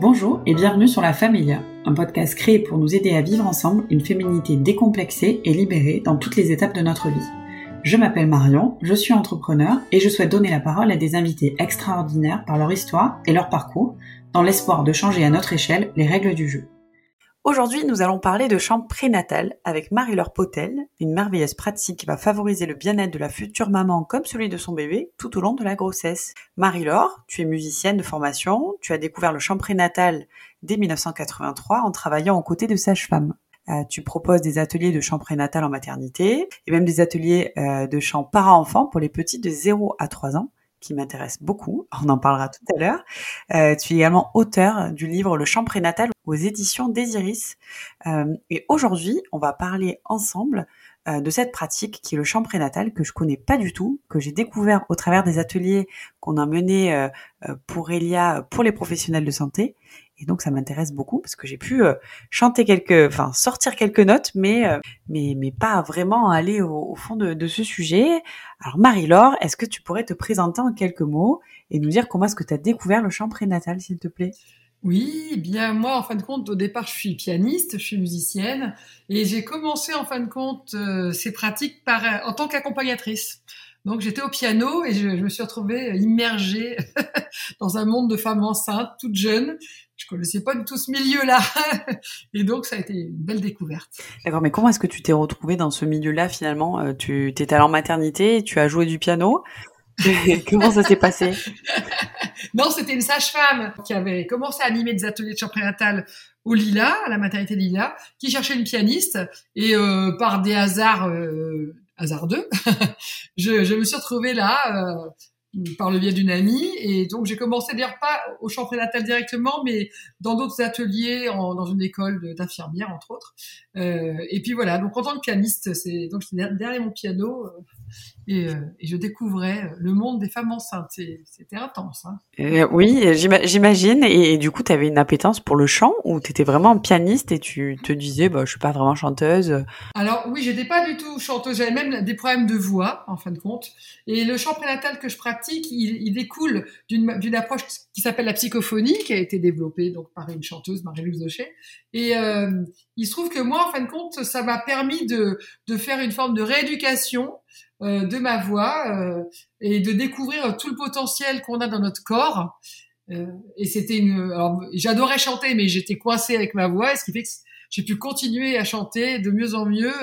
Bonjour et bienvenue sur La Familia, un podcast créé pour nous aider à vivre ensemble une féminité décomplexée et libérée dans toutes les étapes de notre vie. Je m'appelle Marion, je suis entrepreneur et je souhaite donner la parole à des invités extraordinaires par leur histoire et leur parcours, dans l'espoir de changer à notre échelle les règles du jeu. Aujourd'hui, nous allons parler de chambre prénatale avec Marie-Laure Potel, une merveilleuse pratique qui va favoriser le bien-être de la future maman comme celui de son bébé tout au long de la grossesse. Marie-Laure, tu es musicienne de formation, tu as découvert le chant prénatal dès 1983 en travaillant aux côtés de sages-femmes. Euh, tu proposes des ateliers de chant prénatal en maternité et même des ateliers euh, de chant para-enfant pour les petits de 0 à 3 ans qui m'intéresse beaucoup. On en parlera tout à l'heure. Euh, tu es également auteur du livre Le chant prénatal aux éditions Désiris. Euh, et aujourd'hui, on va parler ensemble euh, de cette pratique qui est le chant prénatal que je connais pas du tout, que j'ai découvert au travers des ateliers qu'on a menés euh, pour Elia pour les professionnels de santé et donc ça m'intéresse beaucoup parce que j'ai pu euh, chanter quelques, enfin sortir quelques notes, mais euh, mais mais pas vraiment aller au, fond de, ce sujet. Alors Marie-Laure, est-ce que tu pourrais te présenter en quelques mots et nous dire comment est-ce que tu as découvert le chant prénatal, s'il te plaît? Oui, bien moi, en fin de compte, au départ, je suis pianiste, je suis musicienne, et j'ai commencé en fin de compte euh, ces pratiques par, en tant qu'accompagnatrice. Donc j'étais au piano et je, me suis retrouvée immergée dans un monde de femmes enceintes, toutes jeunes, je connaissais pas du tout ce milieu-là. Et donc, ça a été une belle découverte. D'accord, mais comment est-ce que tu t'es retrouvée dans ce milieu-là finalement? Euh, Tu étais allée en maternité, tu as joué du piano. comment ça s'est passé? Non, c'était une sage-femme qui avait commencé à animer des ateliers de chant prénatal au Lila, à la maternité Lila, qui cherchait une pianiste. Et euh, par des hasards euh, hasardeux, je, je, me suis retrouvée là. Euh, par le biais d'une amie. Et donc, j'ai commencé d'ailleurs pas au champ prénatal directement, mais dans d'autres ateliers, en, dans une école d'infirmière, entre autres. Euh, et puis voilà, donc en tant que pianiste, c'est donc derrière mon piano euh, et, euh, et, je découvrais le monde des femmes enceintes. C'était intense. Hein. Oui, j'imagine. Et, et, du coup, tu avais une appétence pour le chant ou tu étais vraiment pianiste et tu te disais, bah, je suis pas vraiment chanteuse? Alors oui, j'étais pas du tout chanteuse. J'avais même des problèmes de voix, en fin de compte. Et le chant prénatal que je pratique, il, découle d'une approche qui s'appelle la psychophonie, qui a été développée donc par une chanteuse, Marie-Louise Daucher. Et euh, il se trouve que moi, en fin de compte, ça m'a permis de, faire une forme de rééducation euh, de ma voix euh, et de découvrir tout le potentiel qu'on a dans notre corps. Et c'était j'adorais chanter, mais j'étais coincée avec ma voix, ce qui fait que j'ai pu continuer à chanter de mieux en mieux,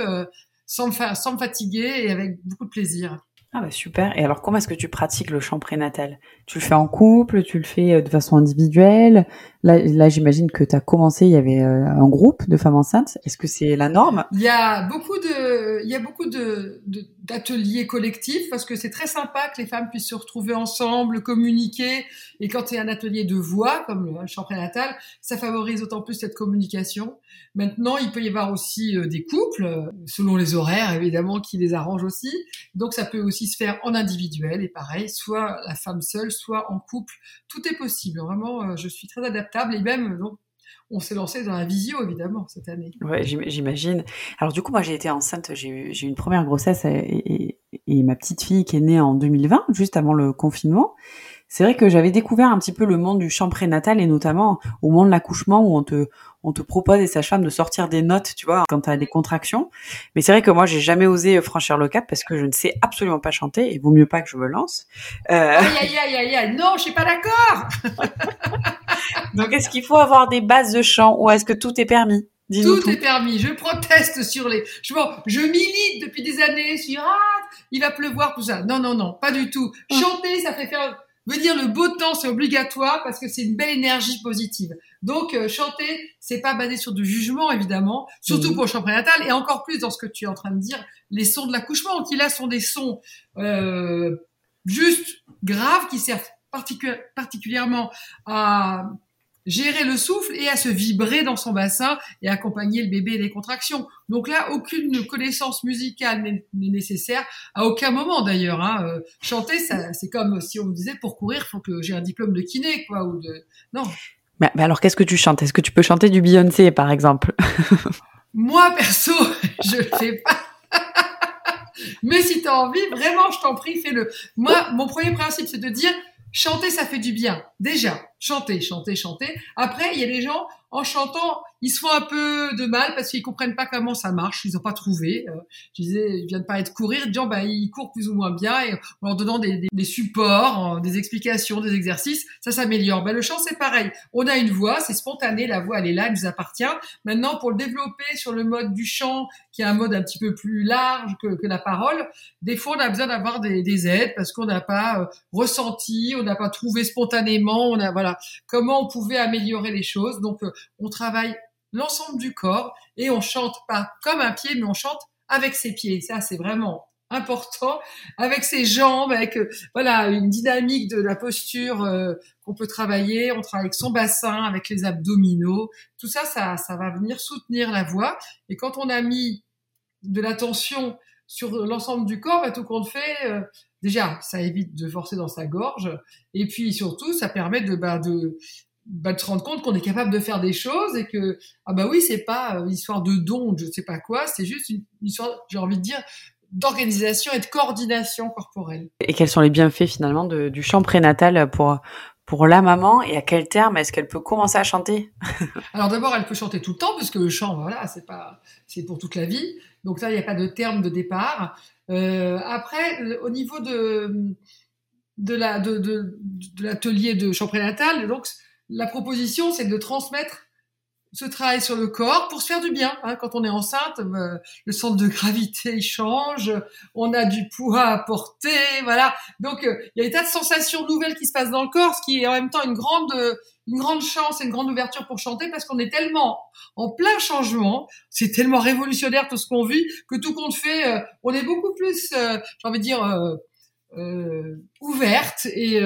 sans me fatiguer et avec beaucoup de plaisir. Ah bah super. Et alors comment est-ce que tu pratiques le chant prénatal? Tu le fais en couple? Tu le fais euh, de façon individuelle? Là, j'imagine que tu as commencé, il y avait euh, un groupe de femmes enceintes. Est-ce que c'est la norme? Il y a beaucoup de, il y a beaucoup de, d'ateliers collectifs parce que c'est très sympa que les femmes puissent se retrouver ensemble, communiquer. Et quand a un atelier de voix, comme le chant prénatal, ça favorise d'autant plus cette communication. Maintenant, il peut y avoir aussi euh, des couples, selon les horaires évidemment, qui les arrangent aussi. Donc ça peut aussi se faire en individuel et pareil, soit la femme seule, soit en couple. Tout est possible. Vraiment, euh, je suis très et même on s'est lancé dans la visio évidemment cette année. Ouais, j'imagine. Alors du coup, moi j'ai été enceinte, j'ai eu une première grossesse et, et, ma petite fille qui est née en 2020, juste avant le confinement. C'est vrai que j'avais découvert un petit peu le monde du chant prénatal et notamment au moment de l'accouchement où on te on te propose et sages-femmes de sortir des notes, tu vois, quand tu as des contractions. Mais c'est vrai que moi, j'ai jamais osé franchir le cap parce que je ne sais absolument pas chanter et vaut mieux pas que je me lance. Euh... Aïe, aïe, aïe, aïe, aïe, non, je suis pas d'accord. Donc, est-ce qu'il faut avoir des bases de chant ou est-ce que tout est permis? Tout, tout, est permis. Je proteste sur les. Je, bon, je milite depuis des années sur ah, il va pleuvoir tout ça. Non, non, non, pas du tout. Hum. Chanter, ça fait faire veut dire le beau temps, c'est obligatoire parce que c'est une belle énergie positive. Donc euh, chanter, c'est pas basé sur du jugement évidemment, surtout pour le chant prénatal et encore plus dans ce que tu es en train de dire, les sons de l'accouchement qui là sont des sons euh, juste graves qui servent particulièrement à gérer le souffle et à se vibrer dans son bassin et accompagner le bébé et les contractions. Donc là, aucune connaissance musicale n'est nécessaire, à aucun moment d'ailleurs. Hein. Euh, chanter, c'est comme si on me disait pour courir, il faut que j'ai un diplôme de kiné, quoi, ou de non. Mais, alors, qu'est-ce que tu chantes? Est-ce que tu peux chanter du Beyoncé, par exemple? Moi, perso, je le fais pas. Mais si tu as envie, vraiment, je t'en prie, fais-le. Moi, mon premier principe, c'est de dire chanter, ça fait du bien. Déjà, chanter, chanter, chanter. Après, il y a des gens, en chantant, ils se font un peu de mal parce qu'ils comprennent pas comment ça marche, ils n'ont pas trouvé. Euh, je disais, ils viennent pas être courir, disant, bah, ils courent plus ou moins bien et en leur donnant des, des, supports, des explications, des exercices, ça s'améliore. Ben, le chant, c'est pareil. On a une voix, c'est spontané, la voix, elle est là, elle nous appartient. Maintenant, pour le développer sur le mode du chant, qui est un mode un petit peu plus large que, que la parole, des fois, on a besoin d'avoir des, des, aides parce qu'on n'a pas euh, ressenti, on n'a pas trouvé spontanément, on a, voilà, comment on pouvait améliorer les choses. Donc, euh, on travaille l'ensemble du corps et on chante pas comme un pied, mais on chante avec ses pieds. Ça, c'est vraiment important avec ses jambes, avec euh, voilà une dynamique de la posture euh, qu'on peut travailler. On travaille avec son bassin, avec les abdominaux. Tout ça, ça, ça va venir soutenir la voix. Et quand on a mis de l'attention sur l'ensemble du corps, bah, tout compte fait, euh, déjà, ça évite de forcer dans sa gorge. Et puis surtout, ça permet de, bah, bah, de se rendre compte qu'on est capable de faire des choses et que ah bah oui c'est pas une histoire de don je sais pas quoi c'est juste une, histoire j'ai envie de dire d'organisation et de coordination corporelle. Et quels sont les bienfaits finalement du chant prénatal pour pour la maman et à quel terme est-ce qu'elle peut commencer à chanter? Alors d'abord, elle peut chanter tout le temps parce que le chant, voilà, c'est pas, c'est pour toute la vie. Donc là, il n'y a pas de terme de départ. Euh, après, au niveau de de la de, de l'atelier de chant prénatal, donc la proposition, c'est de transmettre ce travail sur le corps pour se faire du bien. Hein. Quand on est enceinte, euh, le centre de gravité change, on a du poids à porter, voilà. Donc euh, il y a des tas de sensations nouvelles qui se passent dans le corps, ce qui est en même temps une grande une grande chance et une grande ouverture pour chanter parce qu'on est tellement en plein changement, c'est tellement révolutionnaire tout ce qu'on vit que tout compte fait, euh, on est beaucoup plus, j'ai envie de dire, ouverte et,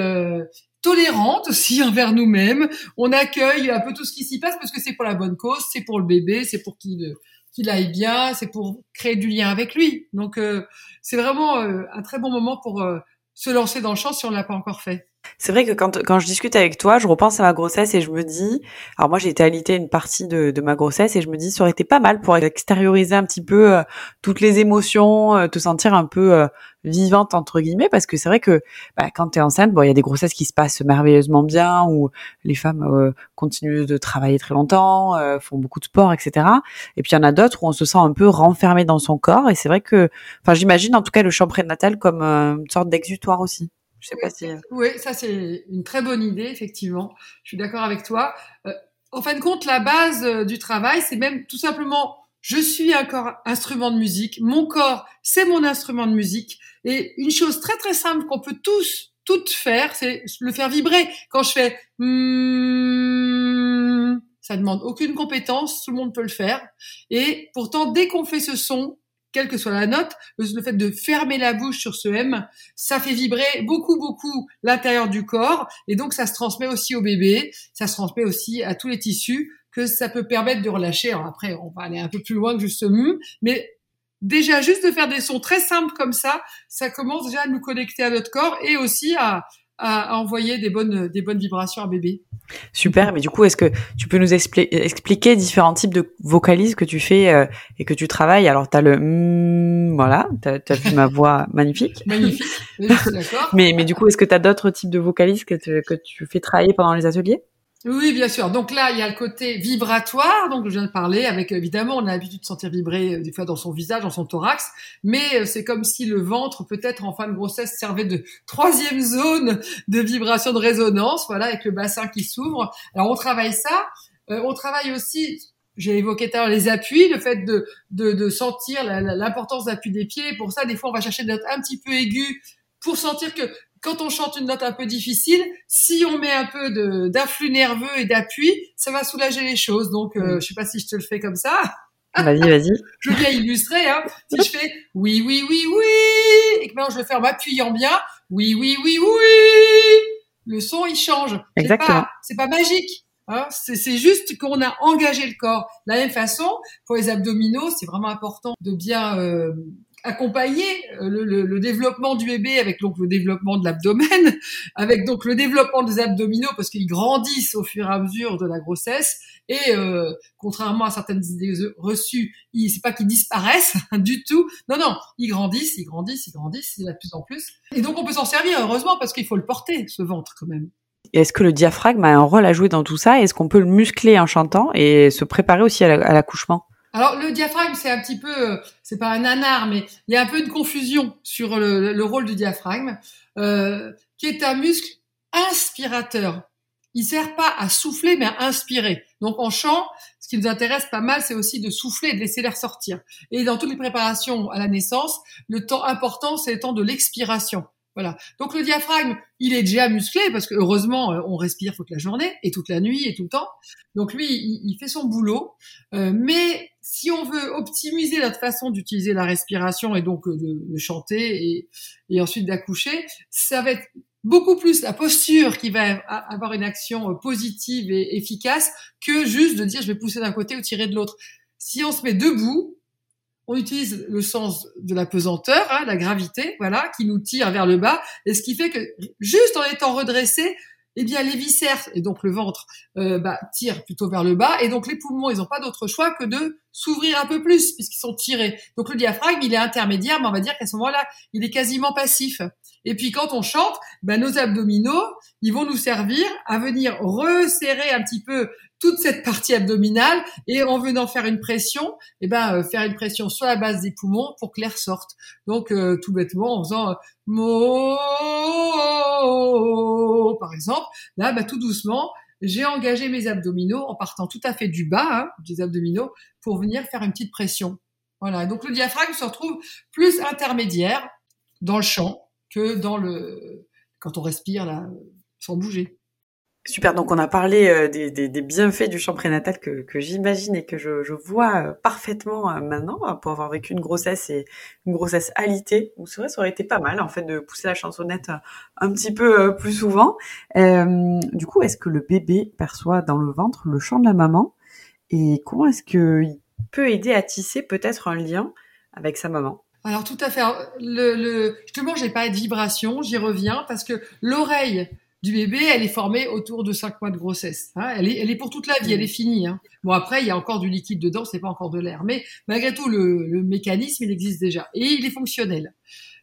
tolérante aussi envers nous-mêmes. On accueille un peu tout ce qui s'y passe parce que c'est pour la bonne cause, c'est pour le bébé, c'est pour qu'il qu'il aille bien, c'est pour créer du lien avec lui. Donc euh, c'est vraiment euh, un très bon moment pour euh, se lancer dans le champ si on ne l'a pas encore fait. C'est vrai que quand, quand je discute avec toi, je repense à ma grossesse et je me dis, alors moi j'ai été alitée une partie de, de ma grossesse et je me dis, ça aurait été pas mal pour extérioriser un petit peu euh, toutes les émotions, euh, te sentir un peu euh, vivante entre guillemets, parce que c'est vrai que bah, quand tu es enceinte, bon, il y a des grossesses qui se passent merveilleusement bien, où les femmes continuent de travailler très longtemps, font beaucoup de sport, etc. Et puis il y en a d'autres où on se sent un peu renfermé dans son corps, et c'est vrai que, enfin j'imagine en tout cas le champ prénatal comme une sorte d'exutoire aussi. Je sais pas si. Euh, oui, ça c'est une très bonne idée, effectivement. Je suis d'accord avec toi. Euh, en fin de compte, la base euh, du travail, c'est même tout simplement, je suis un corps instrument de musique. Mon corps, c'est mon instrument de musique. Et une chose très très simple qu'on peut tous toutes faire, c'est le faire vibrer. Quand je fais hmm, ça demande aucune compétence, tout le monde peut le faire. Et pourtant, dès qu'on fait ce son, quelle que soit la note, le, fait de fermer la bouche sur ce M, ça fait vibrer beaucoup, beaucoup l'intérieur du corps, et donc ça se transmet aussi au bébé, ça se transmet aussi à tous les tissus, que ça peut permettre de relâcher. Alors après, on va aller un peu plus loin que juste ce M, mais déjà juste de faire des sons très simples comme ça, ça commence déjà à nous connecter à notre corps et aussi à, à, envoyer des bonnes, des bonnes vibrations à bébé. Super, mais du coup, est-ce que tu peux nous expliquer différents types de vocalises que tu fais euh, et que tu travailles? Alors, tu as le mm, voilà, tu as, vu ma voix magnifique. Magnifique, d'accord. mais, mais du coup, est-ce que tu as d'autres types de vocalises que, que tu fais travailler pendant les ateliers? Oui, bien sûr. Donc là, il y a le côté vibratoire, donc je viens de parler, avec évidemment, on a l'habitude de sentir vibrer euh, des fois dans son visage, dans son thorax, mais euh, c'est comme si le ventre, peut-être en fin de grossesse, servait de troisième zone de vibration de résonance, voilà, avec le bassin qui s'ouvre. Alors on travaille ça. Euh, on travaille aussi j'ai évoqué tout à l'heure les appuis, le fait de, de, de sentir l'importance d'appui des pieds. Pour ça, des fois, on va chercher notes un petit peu aiguës pour sentir que quand on chante une note un peu difficile, si on met un peu d'influx nerveux et d'appui, ça va soulager les choses. Donc, euh, je sais pas si je te le fais comme ça. Vas-y, vas-y. je veux bien illustrer. Hein. Si je fais oui, oui, oui, oui, et que maintenant je le fais en m'appuyant bien, oui, oui, oui, oui, le son il change. Exactement. C'est pas, pas magique. Hein. C'est juste qu'on a engagé le corps. De la même façon, pour les abdominaux, c'est vraiment important de bien euh, accompagner euh, le, développement du bébé avec donc le développement de l'abdomen, avec donc le développement des abdominaux parce qu'ils grandissent au fur et à mesure de la grossesse Et euh, contrairement à certaines idées reçues, c'est pas qu'ils disparaissent du tout. Non, non, ils grandissent, ils grandissent, ils grandissent, il y en a de plus en plus. Et donc on peut s'en servir, heureusement, parce qu'il faut le porter, ce ventre quand même. Est-ce que le diaphragme a un rôle à jouer dans tout ça? Est-ce qu'on peut le muscler en chantant et se préparer aussi à l'accouchement? Alors le diaphragme, c'est un petit peu, c'est pas un nanar, mais il y a un peu une confusion sur le, rôle du diaphragme, euh, qui est un muscle inspirateur. Il sert pas à souffler, mais à inspirer. Donc en chant, ce qui nous intéresse pas mal, c'est aussi de souffler et de laisser l'air sortir. Et dans toutes les préparations à la naissance, le temps important, c'est le temps de l'expiration. Voilà. Donc le diaphragme, il est déjà musclé parce que heureusement, euh, on respire toute la journée et toute la nuit et tout le temps. Donc lui, il, fait son boulot. Euh, mais si on veut optimiser notre façon d'utiliser la respiration et donc euh, de, chanter et, et ensuite d'accoucher, ça va être beaucoup plus la posture qui va avoir une action positive et efficace que juste de dire je vais pousser d'un côté ou tirer de l'autre. Si on se met debout, on utilise le sens de la pesanteur, hein, la gravité, voilà, qui nous tire vers le bas, et ce qui fait que juste en étant redressé, eh bien les viscères et donc le ventre euh, bah, tirent plutôt vers le bas, et donc les poumons, ils n'ont pas d'autre choix que de s'ouvrir un peu plus puisqu'ils sont tirés. Donc le diaphragme, il est intermédiaire, mais on va dire qu'à ce moment-là, il est quasiment passif. Et puis quand on chante, bah, nos abdominaux, ils vont nous servir à venir resserrer un petit peu toute cette partie abdominale et en venant faire une pression, eh ben euh, faire une pression sur la base des poumons pour que l'air sorte. Donc euh, tout bêtement en faisant euh, mo par exemple, là bah, tout doucement, j'ai engagé mes abdominaux en partant tout à fait du bas hein, des abdominaux pour venir faire une petite pression. Voilà. Donc le diaphragme se retrouve plus intermédiaire dans le champ que dans le quand on respire là sans bouger. Super, donc on a parlé euh, des, bienfaits du champ prénatal que, j'imagine et que je, vois euh, parfaitement euh, maintenant pour avoir vécu une grossesse et une grossesse alitée. Ou c'est ça aurait été pas mal en fait de pousser la chansonnette un petit peu plus souvent. Du coup, est-ce que le bébé perçoit dans le ventre le chant de la maman et comment est-ce qu'il peut aider à tisser peut-être un lien avec sa maman? Alors tout à fait. Le, le, justement, j'ai pas de vibration, j'y reviens parce que l'oreille du bébé, elle est formée autour de 5 mois de grossesse. Hein. Elle, est, elle est pour toute la vie, elle est finie. Hein. Bon, après, il y a encore du liquide dedans, c'est pas encore de l'air. Mais malgré tout, le, le, mécanisme, il existe déjà. Et il est fonctionnel.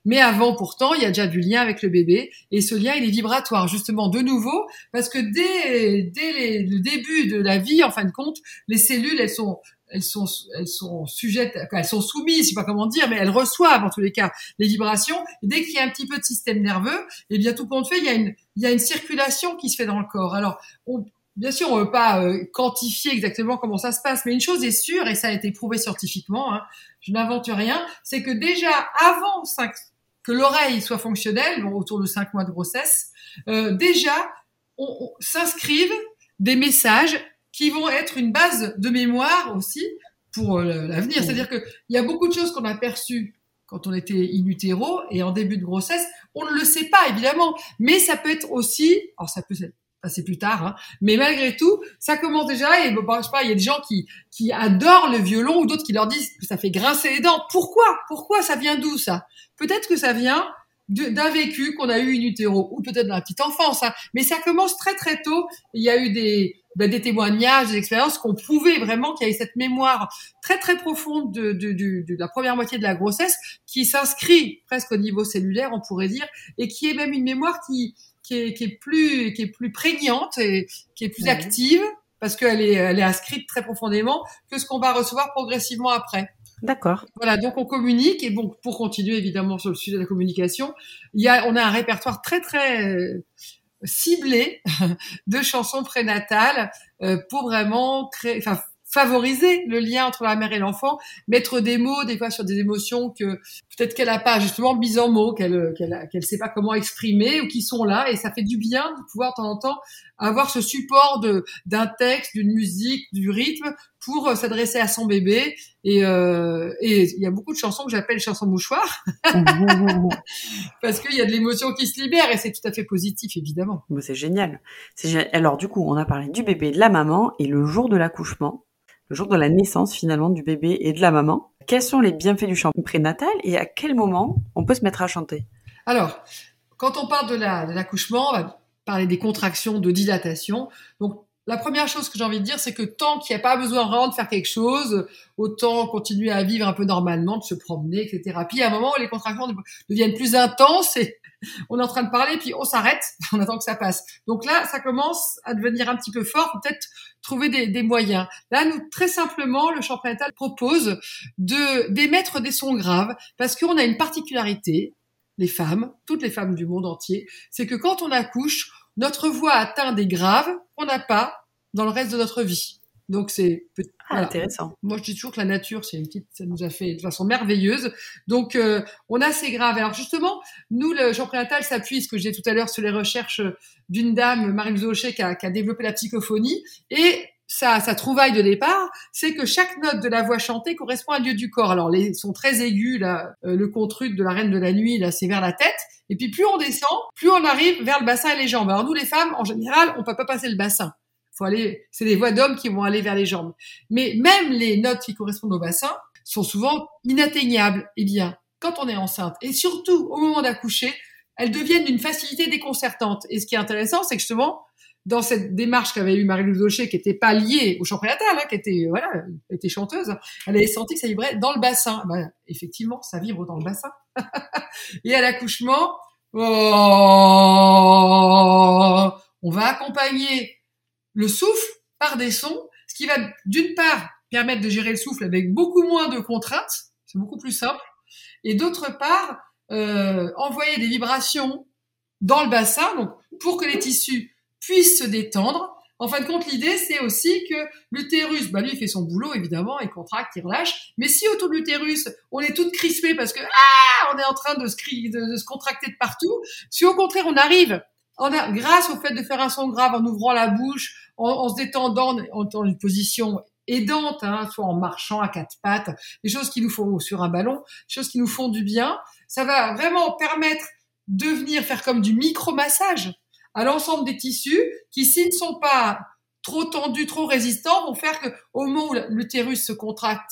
Mais avant, pourtant, il y a déjà du lien avec le bébé. Et ce lien, il est vibratoire, justement, de nouveau, parce que dès, dès le début de la vie, en fin de compte, les cellules, elles sont elles sont elles sont sujettes elles sont soumises je sais pas comment dire mais elles reçoivent en tous les cas les vibrations et dès qu'il y a un petit peu de système nerveux et eh bien tout compte fait il y a une il y a une circulation qui se fait dans le corps alors on, bien sûr on veut pas euh, quantifier exactement comment ça se passe mais une chose est sûre et ça a été prouvé scientifiquement hein, je n'invente rien c'est que déjà avant 5, que l'oreille soit fonctionnelle bon, autour de 5 mois de grossesse euh, déjà on, on s'inscrivent des messages qui vont être une base de mémoire aussi pour euh, l'avenir. C'est-à-dire qu'il y a beaucoup de choses qu'on a perçues quand on était in utero et en début de grossesse, on ne le sait pas évidemment, mais ça peut être aussi, alors ça peut passer plus tard, hein, mais malgré tout, ça commence déjà et bon, je sais pas, il y a des gens qui qui adorent le violon ou d'autres qui leur disent que ça fait grincer les dents. Pourquoi? Pourquoi ça vient d'où ça? Peut-être que ça vient d'un vécu qu'on a eu in utero ou peut-être dans la petite enfance, hein, mais ça commence très très tôt. Il y a eu des ben, des témoignages, des expériences qu'on prouvait vraiment qu'il y avait cette mémoire très très profonde de, de, de, de la première moitié de la grossesse qui s'inscrit presque au niveau cellulaire, on pourrait dire, et qui est même une mémoire qui, qui, est, qui est plus qui est plus prégnante et qui est plus active parce qu'elle est elle est inscrite très profondément que ce qu'on va recevoir progressivement après. D'accord. Voilà, donc on communique et bon, pour continuer évidemment sur le sujet de la communication, il y a, on a un répertoire très très ciblé de chansons prénatales euh, pour vraiment créer, enfin favoriser le lien entre la mère et l'enfant, mettre des mots des fois sur des émotions que peut-être qu'elle a pas justement mis en mots, qu'elle qu'elle qu'elle sait pas comment exprimer ou qui sont là. Et ça fait du bien de pouvoir de temps en temps avoir ce support de d'un texte, d'une musique, du rythme pour euh, s'adresser à son bébé et euh, et il y a beaucoup de chansons que j'appelle chansons mouchoirs parce qu'il y a de l'émotion qui se libère et c'est tout à fait positif évidemment. c'est génial. C'est génial. Alors du coup, on a parlé du bébé, de la maman et le jour de l'accouchement le jour de la naissance finalement du bébé et de la maman. Quels sont les bienfaits du chant prénatal et à quel moment on peut se mettre à chanter? Alors, quand on parle de l'accouchement, on va parler des contractions de dilatation. Donc, la première chose que j'ai envie de dire, c'est que tant qu'il n'y a pas besoin vraiment de faire quelque chose, autant continuer à vivre un peu normalement, de se promener, etc. Puis à un moment, les contractions deviennent plus intenses et on est en train de parler, puis on s'arrête, on attend que ça passe. Donc là, ça commence à devenir un petit peu fort, peut-être trouver des, moyens. Là, nous, très simplement, le champ propose de d'émettre des sons graves parce qu'on a une particularité, les femmes, toutes les femmes du monde entier, c'est que quand on accouche, notre voix atteint des graves qu'on n'a pas dans le reste de notre vie. Donc c'est ah, intéressant. Moi je dis toujours que la nature c'est une petite, ça nous a fait de façon merveilleuse. Donc euh, on a ces graves. Alors justement, nous le Jean Prénatal s'appuie, ce que j'ai tout à l'heure sur les recherches d'une dame, Marie-Louise qui a, qui a développé la psychophonie et sa, sa trouvaille de départ, c'est que chaque note de la voix chantée correspond à un lieu du corps. Alors les sont très aigus là, euh, le contruc de la reine de la nuit là, c'est vers la tête. Et puis plus on descend, plus on arrive vers le bassin et les jambes. Alors nous les femmes, en général, on peut pas passer le bassin. Faut aller, c'est les voix d'hommes qui vont aller vers les jambes. Mais même les notes qui correspondent au bassin sont souvent inatteignables. Eh bien, quand on est enceinte et surtout au moment d'accoucher, elles deviennent d'une facilité déconcertante. Et ce qui est intéressant, c'est que justement, dans cette démarche qu'avait eu Marie-Louise Aucher, qui était pas liée au chant prénatal, hein, qui était voilà, était chanteuse, elle avait senti que ça vibrait dans le bassin. Ben, effectivement, ça vibre dans le bassin. et à l'accouchement, oh, on va accompagner le souffle par des sons, ce qui va d'une part permettre de gérer le souffle avec beaucoup moins de contraintes, c'est beaucoup plus simple, et d'autre part euh, envoyer des vibrations dans le bassin, donc pour que les tissus puisse se détendre. En fin de compte, l'idée, c'est aussi que l'utérus, bah lui, il fait son boulot, évidemment, il contracte, il relâche. Mais si autour de l'utérus, on est toutes crispées parce que, ah, on est en train de se, de, se contracter de partout, si au contraire, on arrive, on a, grâce au fait de faire un son grave en ouvrant la bouche, en, se détendant, en, en une position aidante, hein, soit en marchant à quatre pattes, des choses qui nous font sur un ballon, des choses qui nous font du bien, ça va vraiment permettre de venir faire comme du micro-massage à l'ensemble des tissus qui, s'ils ne sont pas trop tendus, trop résistants, vont faire que au moment où l'utérus se contracte,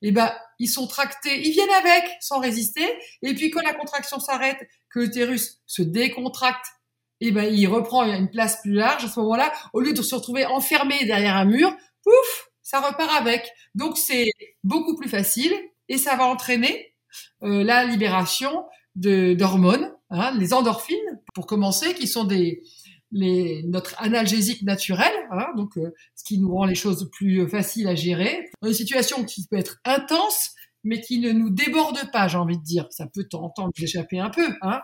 eh ben, ils sont tractés, ils viennent avec sans résister. Et puis quand la contraction s'arrête, que l'utérus se décontracte, eh ben, il reprend une place plus large. À ce moment-là, au lieu de se retrouver enfermé derrière un mur, pouf, ça repart avec. Donc c'est beaucoup plus facile et ça va entraîner euh, la libération d'hormones, hein, les endorphines, pour commencer, qui sont des les, notre analgésique naturel, hein, donc euh, ce qui nous rend les choses plus faciles à gérer. Une situation qui peut être intense, mais qui ne nous déborde pas, j'ai envie de dire. Ça peut tenter de échapper un peu. Hein.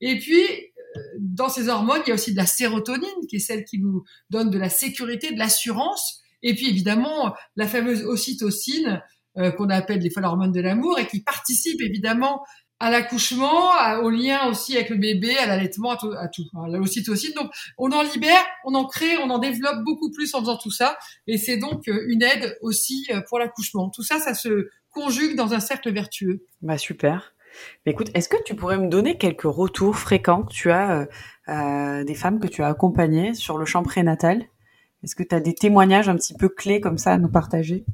Et puis, euh, dans ces hormones, il y a aussi de la sérotonine, qui est celle qui nous donne de la sécurité, de l'assurance. Et puis, évidemment, la fameuse ocytocine, euh, qu'on appelle les hormones de l'amour, et qui participe évidemment à l'accouchement, au lien aussi avec le bébé, à l'allaitement, à tout, à tout. Donc, on en libère, on en crée, on en développe beaucoup plus en faisant tout ça. Et c'est donc euh, une aide aussi euh, pour l'accouchement. Tout ça, ça se conjugue dans un cercle vertueux. Bah super. Écoute, est-ce que tu pourrais me donner quelques retours fréquents que tu as euh, des femmes que tu as accompagnées sur le champ prénatal? Est-ce que tu as des témoignages un petit peu clés comme ça à nous partager?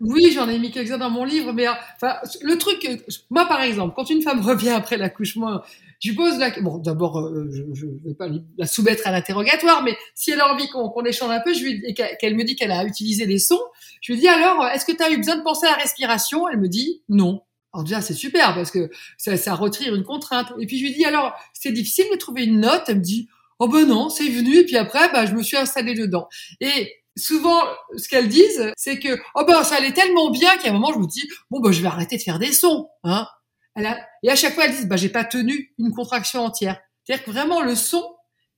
Oui, j'en ai mis quelques-uns dans mon livre, mais enfin, le truc, moi par exemple, quand une femme revient après l'accouchement, je pose la, bon, d'abord, euh, je, ne vais pas la soumettre à l'interrogatoire, mais si elle a envie qu'on échange un peu, je lui, et qu'elle me dit qu'elle a utilisé des sons, je lui dis alors, est-ce que tu as eu besoin de penser à la respiration? Elle me dit non. Alors déjà, c'est super parce que ça, ça retire une contrainte. Et puis je lui dis alors, c'est difficile de trouver une note? Elle me dit oh ben non, c'est venu. Et puis après, bah, je me suis installée dedans. Et souvent, ce qu'elles disent, c'est que oh ben ça allait tellement bien qu'à un moment je me dis bon ben je vais arrêter de faire des sons, hein. Et à chaque fois elles disent bah j'ai pas tenu une contraction entière. C'est-à-dire que vraiment le son,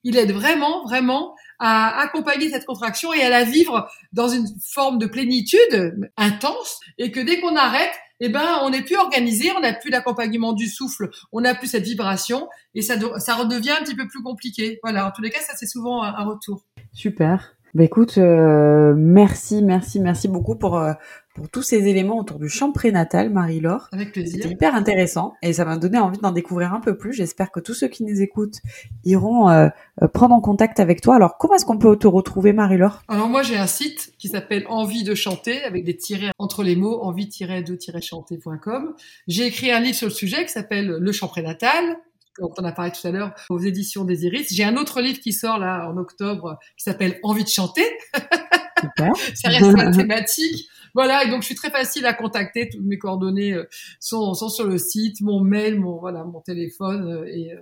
il aide vraiment, vraiment à accompagner cette contraction et à la vivre dans une forme de plénitude intense et que dès qu'on arrête, eh ben, on n'est plus organisé, on n'a plus d'accompagnement du souffle, on n'a plus cette vibration et ça, ça redevient un petit peu plus compliqué. Voilà. En tous les cas, ça c'est souvent un retour. Super. Bah écoute, euh, merci, merci, merci beaucoup pour euh, pour tous ces éléments autour du champ prénatal, Marie-Laure. Avec plaisir. C'était hyper intéressant et ça m'a donné envie d'en découvrir un peu plus. J'espère que tous ceux qui nous écoutent iront euh, prendre en contact avec toi. Alors, comment est-ce qu'on peut te retrouver, Marie-Laure? Alors moi, j'ai un site qui s'appelle Envie de chanter avec des tirets entre les mots envie-de-chanter.com. J'ai écrit un livre sur le sujet qui s'appelle Le chant prénatal quand on a parlé tout à l'heure aux éditions des Iris. J'ai un autre livre qui sort là en octobre qui s'appelle Envie de chanter. Ça reste la thématique. Voilà, et donc je suis très facile à contacter. Toutes mes coordonnées euh, sont, sont sur le site, mon mail, mon voilà, mon téléphone, euh, et, euh,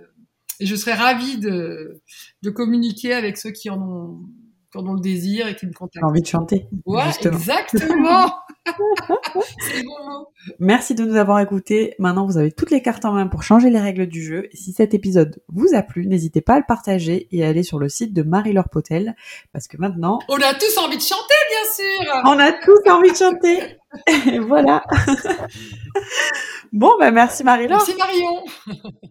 et je serais ravie de, de communiquer avec ceux qui en ont qui en ont le désir et qui me contactent. Envie de chanter. Ouais, exactement. C'est bon mot. Merci de nous avoir écoutés. Maintenant, vous avez toutes les cartes en main pour changer les règles du jeu. Et si cet épisode vous a plu, n'hésitez pas à le partager et à aller sur le site de Marie-Laure Potel. Parce que maintenant... On a tous envie de chanter, bien sûr On a tous envie de chanter Et voilà Bon, ben merci Marie-Laure Merci Marion